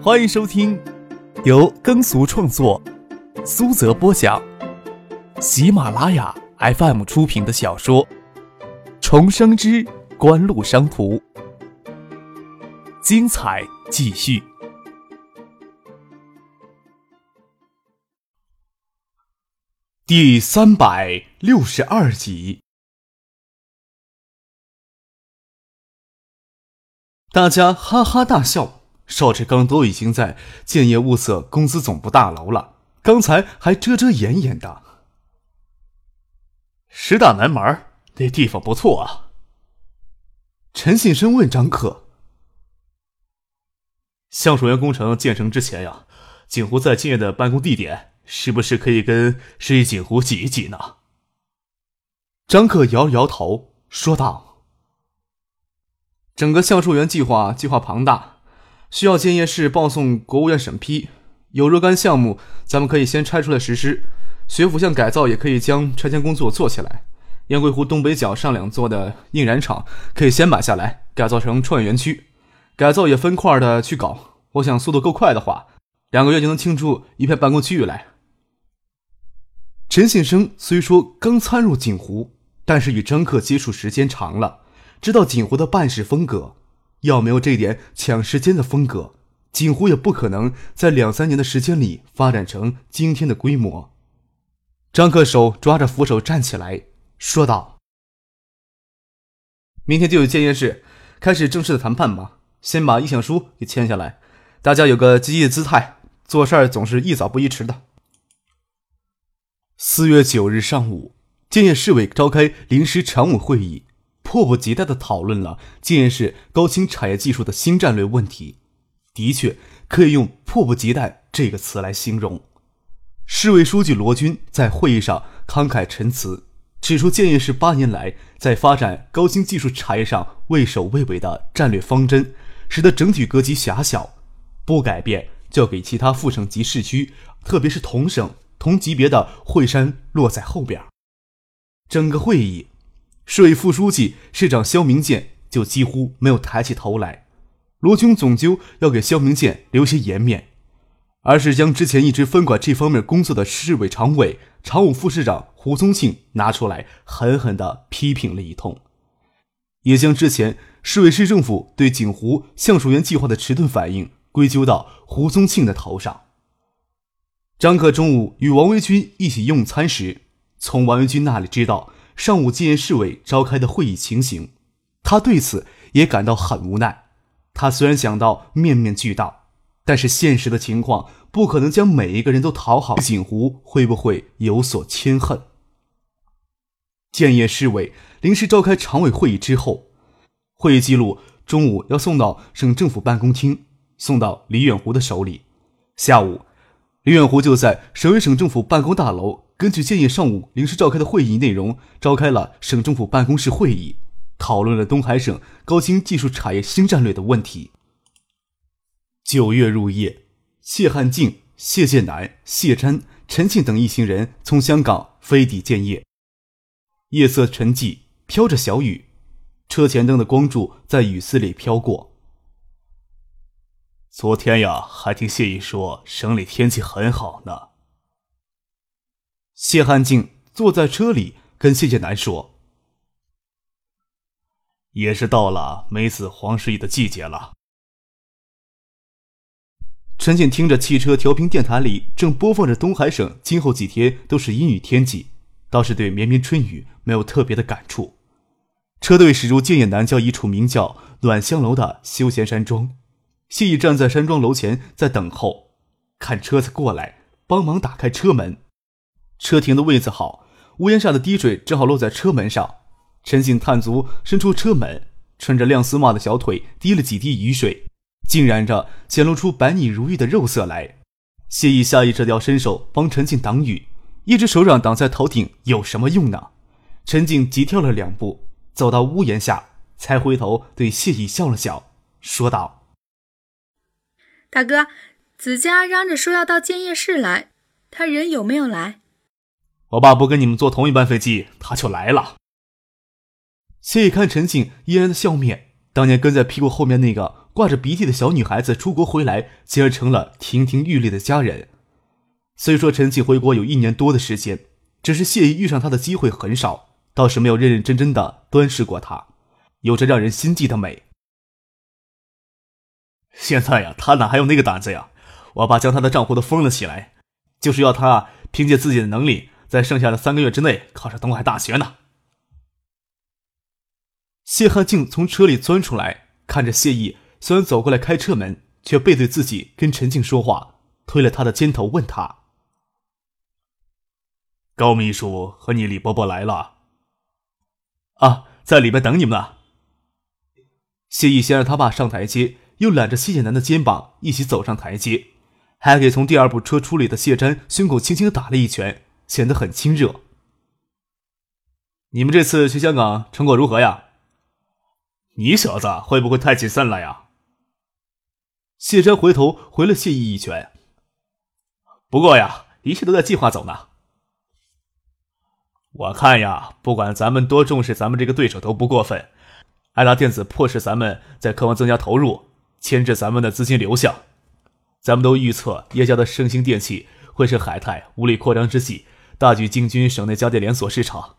欢迎收听由耕俗创作、苏泽播讲、喜马拉雅 FM 出品的小说《重生之官路商途》，精彩继续，第三百六十二集。大家哈哈大笑。邵志刚都已经在建业物色公司总部大楼了，刚才还遮遮掩掩的。十大南门那地方不错啊。陈信生问张克：“橡树园工程建成之前呀，景湖在建业的办公地点是不是可以跟十一景湖挤一挤呢？”张克摇了摇头，说道：“整个橡树园计划计划庞大。”需要建业市报送国务院审批，有若干项目咱们可以先拆出来实施。学府巷改造也可以将拆迁工作做起来。雁归湖东北角上两座的印染厂可以先买下来，改造成创业园区。改造也分块的去搞。我想速度够快的话，两个月就能清出一片办公区域来。陈信生虽说刚参入锦湖，但是与张克接触时间长了，知道锦湖的办事风格。要没有这点抢时间的风格，锦湖也不可能在两三年的时间里发展成今天的规模。张克手抓着扶手站起来，说道：“明天就有建业市开始正式的谈判吧，先把意向书给签下来，大家有个积极的姿态，做事儿总是宜早不宜迟的。”四月九日上午，建业市委召开临时常务会议。迫不及待地讨论了建业市高新产业技术的新战略问题，的确可以用“迫不及待”这个词来形容。市委书记罗军在会议上慷慨陈词，指出建业市八年来在发展高新技术产业上畏首畏尾的战略方针，使得整体格局狭小，不改变就要给其他副省级市区，特别是同省同级别的惠山落在后边。整个会议。市委副书记、市长肖明建就几乎没有抬起头来。罗军总究要给肖明建留些颜面，而是将之前一直分管这方面工作的市委常委、常务副市长胡宗庆拿出来狠狠地批评了一通，也将之前市委市政府对景湖橡树园计划的迟钝反应归咎到胡宗庆的头上。张克中午与王维军一起用餐时，从王维军那里知道。上午建业市委召开的会议情形，他对此也感到很无奈。他虽然想到面面俱到，但是现实的情况不可能将每一个人都讨好。锦湖会不会有所牵恨？建业市委临时召开常委会议之后，会议记录中午要送到省政府办公厅，送到李远湖的手里。下午，李远湖就在省委省政府办公大楼。根据建业上午临时召开的会议内容，召开了省政府办公室会议，讨论了东海省高新技术产业新战略的问题。九月入夜，谢汉静、谢建南、谢瞻、陈庆等一行人从香港飞抵建业。夜色沉寂，飘着小雨，车前灯的光柱在雨丝里飘过。昨天呀，还听谢毅说省里天气很好呢。谢汉静坐在车里，跟谢建南说：“也是到了梅子黄时宜的季节了。”陈静听着汽车调频电台里正播放着东海省今后几天都是阴雨天气，倒是对绵绵春雨没有特别的感触。车队驶入建业南郊一处名叫暖香楼的休闲山庄，谢毅站在山庄楼前在等候，看车子过来，帮忙打开车门。车停的位子好，屋檐下的滴水正好落在车门上。陈静探足伸出车门，穿着亮丝袜的小腿滴了几滴雨水，浸染着，显露出白腻如玉的肉色来。谢意下意识要伸手帮陈静挡雨，一只手掌挡在头顶有什么用呢？陈静急跳了两步，走到屋檐下，才回头对谢意笑了笑，说道：“大哥，子佳嚷着说要到建业市来，他人有没有来？”我爸不跟你们坐同一班飞机，他就来了。谢意看陈静依然的笑面，当年跟在屁股后面那个挂着鼻涕的小女孩子出国回来，竟然成了亭亭玉立的佳人。虽说陈静回国有一年多的时间，只是谢意遇上她的机会很少，倒是没有认认真真的端视过她，有着让人心悸的美。现在呀，他哪还有那个胆子呀？我爸将他的账户都封了起来，就是要他凭借自己的能力，在剩下的三个月之内考上东海大学呢。谢汉静从车里钻出来，看着谢毅，虽然走过来开车门，却背对自己跟陈静说话，推了他的肩头，问他：“高秘书和你李伯伯来了？啊，在里边等你们呢。”谢意先让他爸上台阶。又揽着谢剑南的肩膀一起走上台阶，还给从第二部车出来的谢瞻胸口轻轻打了一拳，显得很亲热。你们这次去香港成果如何呀？你小子会不会太谨慎了呀？谢山回头回了谢毅一拳。不过呀，一切都在计划走呢。我看呀，不管咱们多重视咱们这个对手都不过分。爱达电子迫使咱们在科方增加投入。牵制咱们的资金流向，咱们都预测叶家的盛兴电器会是海泰无力扩张之际，大举进军省内家电连锁市场。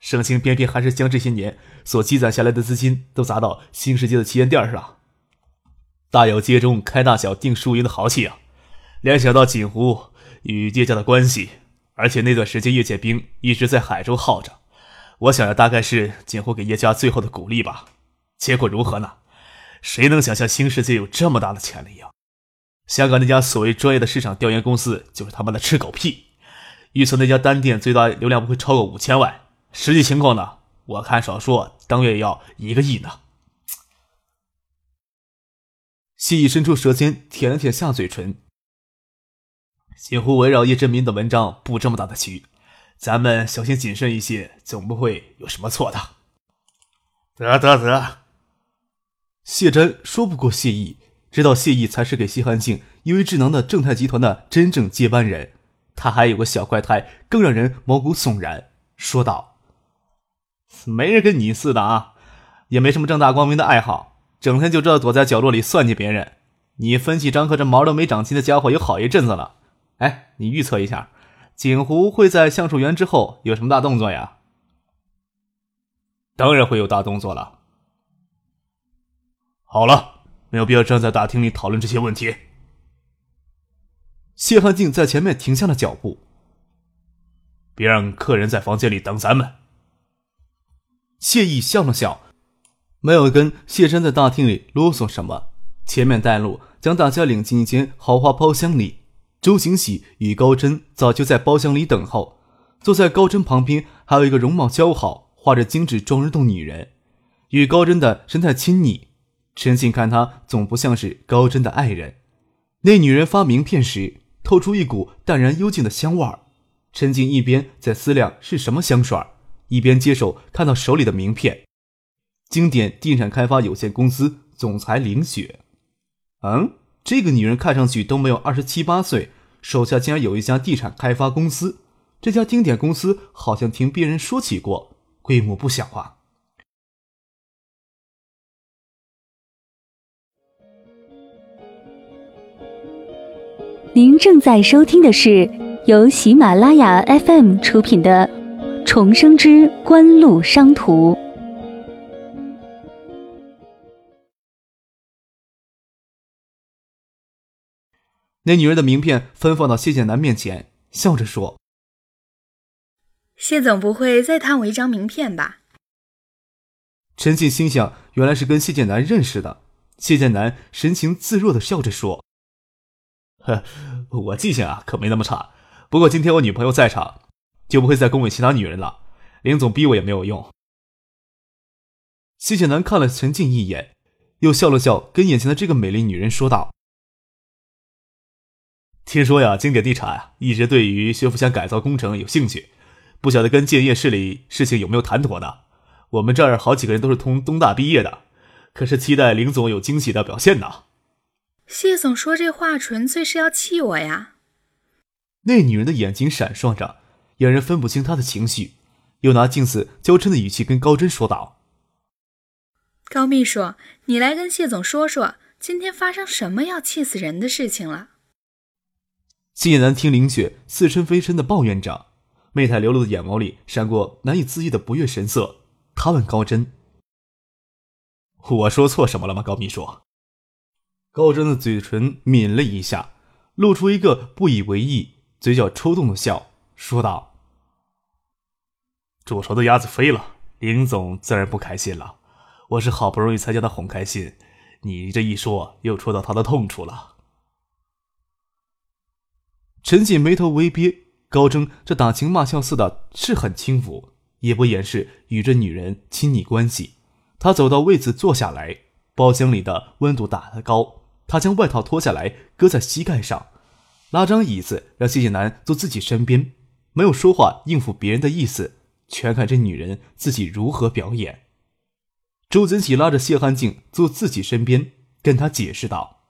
盛兴偏偏还是将这些年所积攒下来的资金都砸到新世界的旗舰店上，大有街中开大小定输赢的豪气啊！联想到锦湖与叶家的关系，而且那段时间叶剑兵一直在海州耗着，我想着大概是锦湖给叶家最后的鼓励吧。结果如何呢？谁能想象新世界有这么大的潜力呀？香港那家所谓专业的市场调研公司就是他妈的吃狗屁，预测那家单店最大流量不会超过五千万，实际情况呢？我看少说当月要一个亿呢。谢意伸出舌尖舔了舔下嘴唇，几乎围绕叶振民的文章布这么大的局，咱们小心谨慎一些，总不会有什么错的。得得得。谢真说不过谢意，知道谢意才是给谢汉静一为智囊的正泰集团的真正接班人。他还有个小怪胎，更让人毛骨悚然，说道：“没人跟你似的啊，也没什么正大光明的爱好，整天就知道躲在角落里算计别人。你分析张克这毛都没长齐的家伙有好一阵子了。哎，你预测一下，锦湖会在橡树园之后有什么大动作呀？当然会有大动作了。”好了，没有必要站在大厅里讨论这些问题。谢汉静在前面停下了脚步，别让客人在房间里等咱们。谢意笑了笑，没有跟谢山在大厅里啰嗦什么，前面带路，将大家领进一间豪华包厢里。周景喜与高真早就在包厢里等候，坐在高真旁边还有一个容貌姣好、画着精致妆容的女人，与高真的神态亲昵。陈静看她总不像是高真的爱人。那女人发名片时，透出一股淡然幽静的香味儿。陈静一边在思量是什么香水一边接手看到手里的名片：经典地产开发有限公司总裁林雪。嗯，这个女人看上去都没有二十七八岁，手下竟然有一家地产开发公司。这家经典公司好像听别人说起过，规模不小啊。您正在收听的是由喜马拉雅 FM 出品的《重生之官路商途》。那女人的名片分放到谢剑南面前，笑着说：“谢总不会再贪我一张名片吧？”陈静心想，原来是跟谢剑南认识的。谢剑南神情自若的笑着说。呵，我记性啊可没那么差。不过今天我女朋友在场，就不会再恭维其他女人了。林总逼我也没有用。谢剑南看了陈静一眼，又笑了笑，跟眼前的这个美丽女人说道：“听说呀，经典地产一直对于学府乡改造工程有兴趣，不晓得跟建业市里事情有没有谈妥呢？我们这儿好几个人都是从东大毕业的，可是期待林总有惊喜的表现呢。”谢总说这话纯粹是要气我呀！那女人的眼睛闪烁着，让人分不清她的情绪，又拿镜子娇嗔的语气跟高真说道：“高秘书，你来跟谢总说说，今天发生什么要气死人的事情了？谢南听林雪似嗔非嗔的抱怨着，媚态流露的眼眸里闪过难以自抑的不悦神色。他问高真：“我说错什么了吗？”高秘书。高真的嘴唇抿了一下，露出一个不以为意、嘴角抽动的笑，说道：“煮熟的鸭子飞了，林总自然不开心了。”我是好不容易才将他哄开心，你这一说又戳到他的痛处了。陈锦眉头微憋，高征这打情骂俏似的，是很轻浮，也不掩饰与这女人亲昵关系。他走到位子坐下来，包厢里的温度打得高，他将外套脱下来搁在膝盖上，拉张椅子让谢谢楠坐自己身边，没有说话应付别人的意思，全看这女人自己如何表演。周景喜拉着谢汉静坐自己身边，跟他解释道：“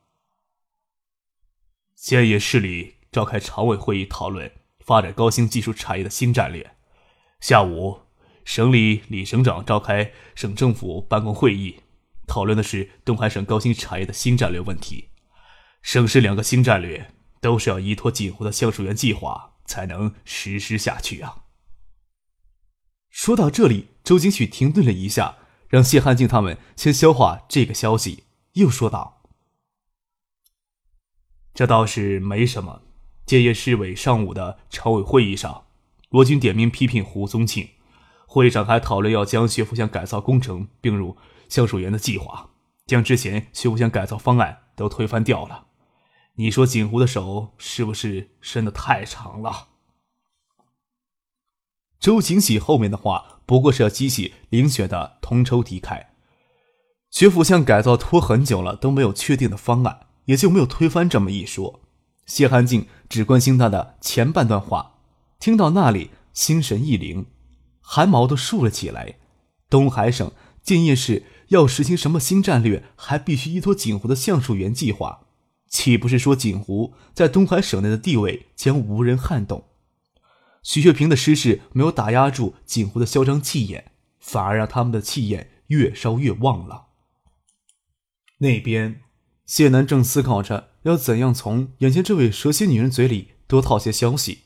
建业市里召开常委会议，讨论发展高新技术产业的新战略。下午，省里李省长召开省政府办公会议，讨论的是东海省高新产业的新战略问题。省市两个新战略都是要依托锦湖的橡树园计划才能实施下去啊。”说到这里，周景许停顿了一下。让谢汉静他们先消化这个消息，又说道：“这倒是没什么。建业市委上午的常委会议上，罗军点名批评胡宗庆。会上还讨论要将学府巷改造工程并入橡树园的计划，将之前学府乡改造方案都推翻掉了。你说锦湖的手是不是伸得太长了？”周景喜后面的话不过是要激起林雪的同仇敌忾。学府巷改造拖很久了都没有确定的方案，也就没有推翻这么一说。谢寒静只关心他的前半段话，听到那里心神一凌，汗毛都竖了起来。东海省建业市要实行什么新战略，还必须依托锦湖的橡树园计划，岂不是说锦湖在东海省内的地位将无人撼动？许学平的失势没有打压住锦湖的嚣张气焰，反而让他们的气焰越烧越旺了。那边，谢楠正思考着要怎样从眼前这位蛇蝎女人嘴里多套些消息。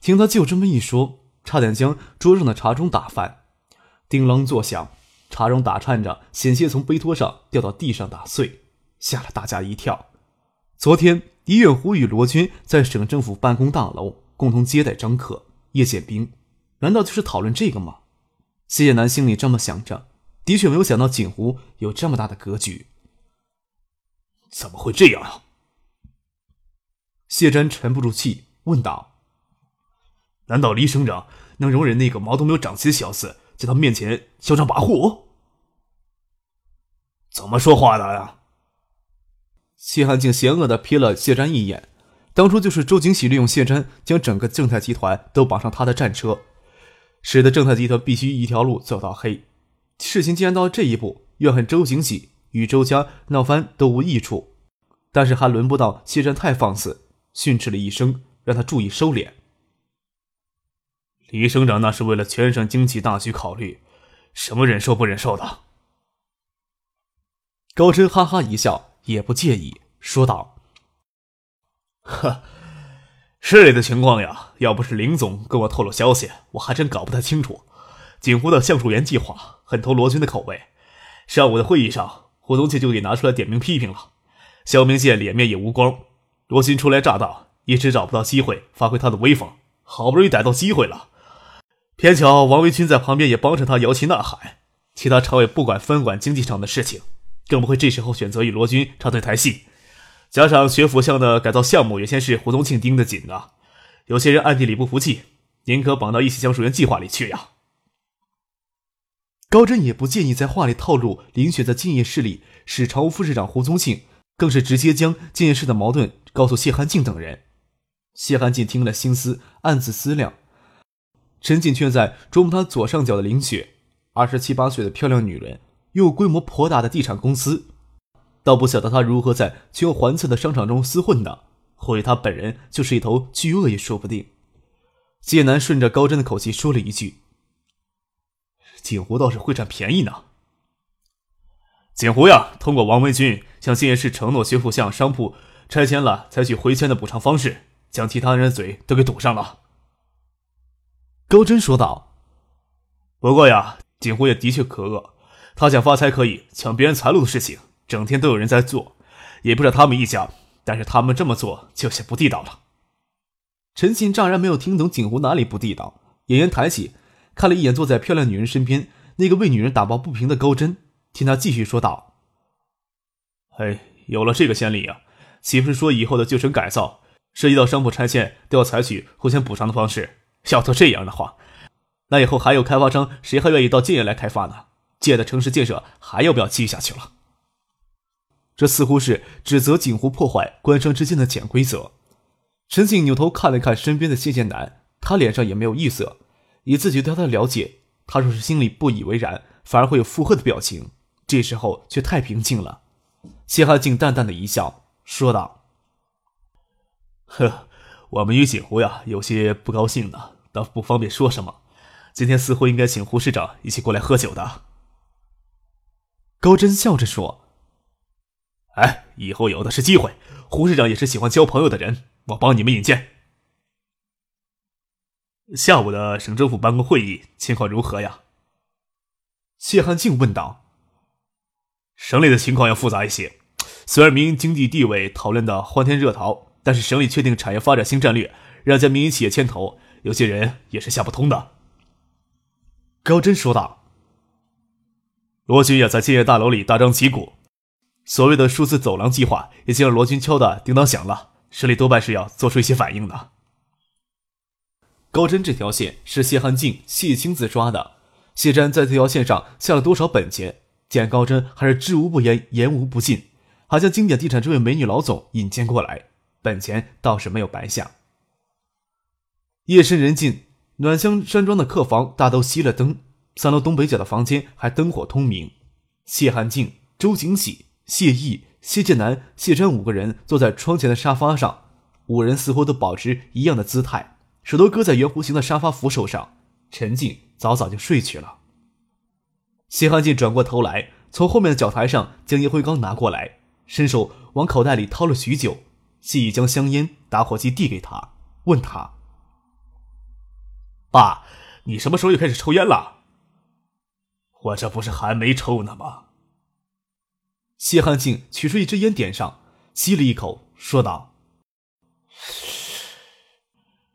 听他就这么一说，差点将桌上的茶盅打翻，叮啷作响，茶盅打颤着险些从杯托上掉到地上打碎，吓了大家一跳。昨天，李远湖与罗军在省政府办公大楼。共同接待张克、叶剑兵，难道就是讨论这个吗？谢谢南心里这么想着，的确没有想到锦湖有这么大的格局。怎么会这样啊？谢瞻沉不住气问道：“难道李省长能容忍那个毛都没有长齐的小子在他面前嚣张跋扈？怎么说话的呀？”谢汉竟邪恶的瞥了谢瞻一眼。当初就是周景喜利用谢瞻将整个正泰集团都绑上他的战车，使得正泰集团必须一条路走到黑。事情既然到了这一步，怨恨周景喜与周家闹翻都无益处，但是还轮不到谢瞻太放肆，训斥了一声，让他注意收敛。李省长那是为了全省经济大局考虑，什么忍受不忍受的？高真哈哈一笑，也不介意，说道。呵，市里的情况呀，要不是林总跟我透露消息，我还真搞不太清楚。锦湖的橡树园计划很投罗军的口味，上午的会议上，胡宗庆就给拿出来点名批评了。肖明宪脸面也无光，罗军初来乍到，一直找不到机会发挥他的威风，好不容易逮到机会了，偏巧王维军在旁边也帮着他摇旗呐喊。其他常委不管分管经济上的事情，更不会这时候选择与罗军唱对台戏。加上学府巷的改造项目原先是胡宗庆盯得紧的，有些人暗地里不服气，宁可绑到一起橡树园计划里去呀。高真也不介意在话里透露林雪在建业市里是常务副市长胡宗庆，更是直接将建业市的矛盾告诉谢寒静等人。谢寒静听了，心思暗自思量，陈静却在琢磨他左上角的林雪，二十七八岁的漂亮女人，又有规模颇大的地产公司。倒不晓得他如何在全环侧的商场中厮混的，或许他本人就是一头巨鳄也说不定。谢南顺着高真的口气说了一句：“锦湖倒是会占便宜呢。”锦湖呀，通过王维军向建业市承诺，学府向商铺拆迁了，采取回迁的补偿方式，将其他人的嘴都给堵上了。高真说道：“不过呀，景湖也的确可恶，他想发财可以，抢别人财路的事情，整天都有人在做，也不是他们一家，但是他们这么做就显不地道了。”陈信乍然没有听懂景湖哪里不地道，眼眼抬起，看了一眼坐在漂亮女人身边那个为女人打抱不平的高真。听他继续说道：“哎，有了这个先例啊，岂不是说以后的旧城改造涉及到商铺拆迁都要采取互相补偿的方式？要做这样的话，那以后还有开发商谁还愿意到建业来开发呢？建的城市建设还要不要继续下去了？”这似乎是指责景湖破坏官商之间的潜规则。陈静扭头看了看身边的谢剑南，他脸上也没有异色，以自己对他的了解，他若是心里不以为然，反而会有附和的表情。这时候却太平静了。谢汉静淡淡的一笑，说道：“呵，我们与锦湖呀有些不高兴呢，倒不方便说什么。今天似乎应该请胡市长一起过来喝酒的。”高真笑着说：“哎，以后有的是机会。胡市长也是喜欢交朋友的人，我帮你们引荐。下午的省政府办公会议情况如何呀？”谢汉静问道。省里的情况要复杂一些，虽然民营经济地位讨论的欢天热闹，但是省里确定产业发展新战略，让将民营企业牵头，有些人也是想不通的。高真说道：“罗军也在建业大楼里大张旗鼓，所谓的数字走廊计划已经让罗军敲的叮当响了，市里多半是要做出一些反应的。”高真这条线是谢汉静、谢青子抓的，谢瞻在这条线上下了多少本钱？见高真还是知无不言，言无不尽，还将经典地产这位美女老总引荐过来，本钱倒是没有白下。夜深人静，暖香山庄的客房大都熄了灯，三楼东北角的房间还灯火通明。谢寒静、周景喜、谢毅、谢剑南、谢川五个人坐在窗前的沙发上，五人似乎都保持一样的姿态，手都搁在圆弧形的沙发扶手上，沉静，早早就睡去了。谢汉静转过头来，从后面的脚台上将烟灰缸拿过来，伸手往口袋里掏了许久。谢毅将香烟、打火机递给他，问他：“爸，你什么时候又开始抽烟了？”“我这不是还没抽呢吗？”谢汉进取出一支烟，点上，吸了一口，说道：“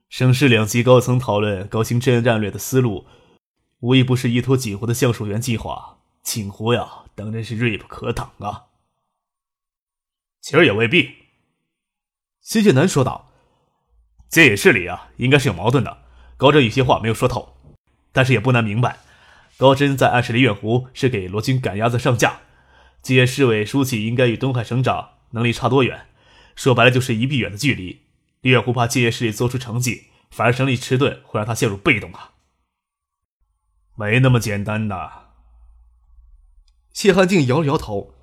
省市两级高层讨论高新战战略的思路。”无一不是依托锦湖的橡树园计划，锦湖呀，当真是锐不可挡啊！其实也未必。谢剑南说道：“建业市里啊，应该是有矛盾的。高真有些话没有说透，但是也不难明白，高真在暗示李远湖是给罗军赶鸭子上架。建业市委书记应该与东海省长能力差多远？说白了就是一臂远的距离。李远湖怕建业势力做出成绩，反而省里迟钝，会让他陷入被动啊。”没那么简单的。谢汉静摇了摇头。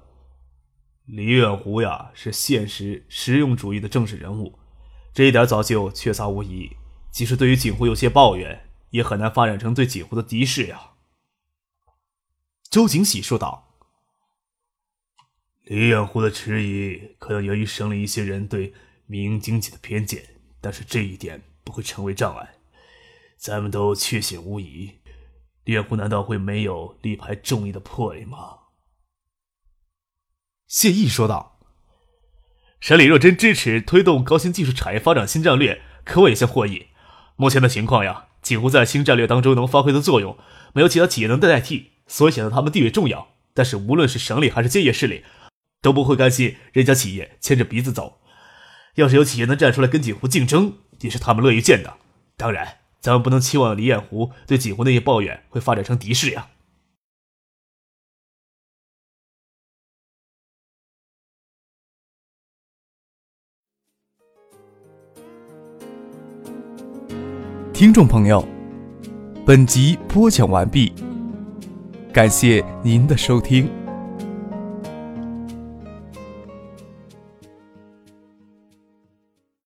李远湖呀，是现实实用主义的政治人物，这一点早就确凿无疑。即使对于锦湖有些抱怨，也很难发展成对锦湖的敌视呀。周景喜说道：“李远湖的迟疑，可能由于省里一些人对民营经济的偏见，但是这一点不会成为障碍，咱们都确信无疑。”李远湖难道会没有力排众议的魄力吗？谢毅说道：“省里若真支持推动高新技术产业发展新战略，可我也想获益。目前的情况呀，锦湖在新战略当中能发挥的作用，没有其他企业能代替，所以显得他们地位重要。但是无论是省里还是建业市里，都不会甘心人家企业牵着鼻子走。要是有企业能站出来跟锦湖竞争，也是他们乐意见的。当然。”咱们不能期望李彦湖对锦湖那些抱怨会发展成敌视呀。听众朋友，本集播讲完毕，感谢您的收听。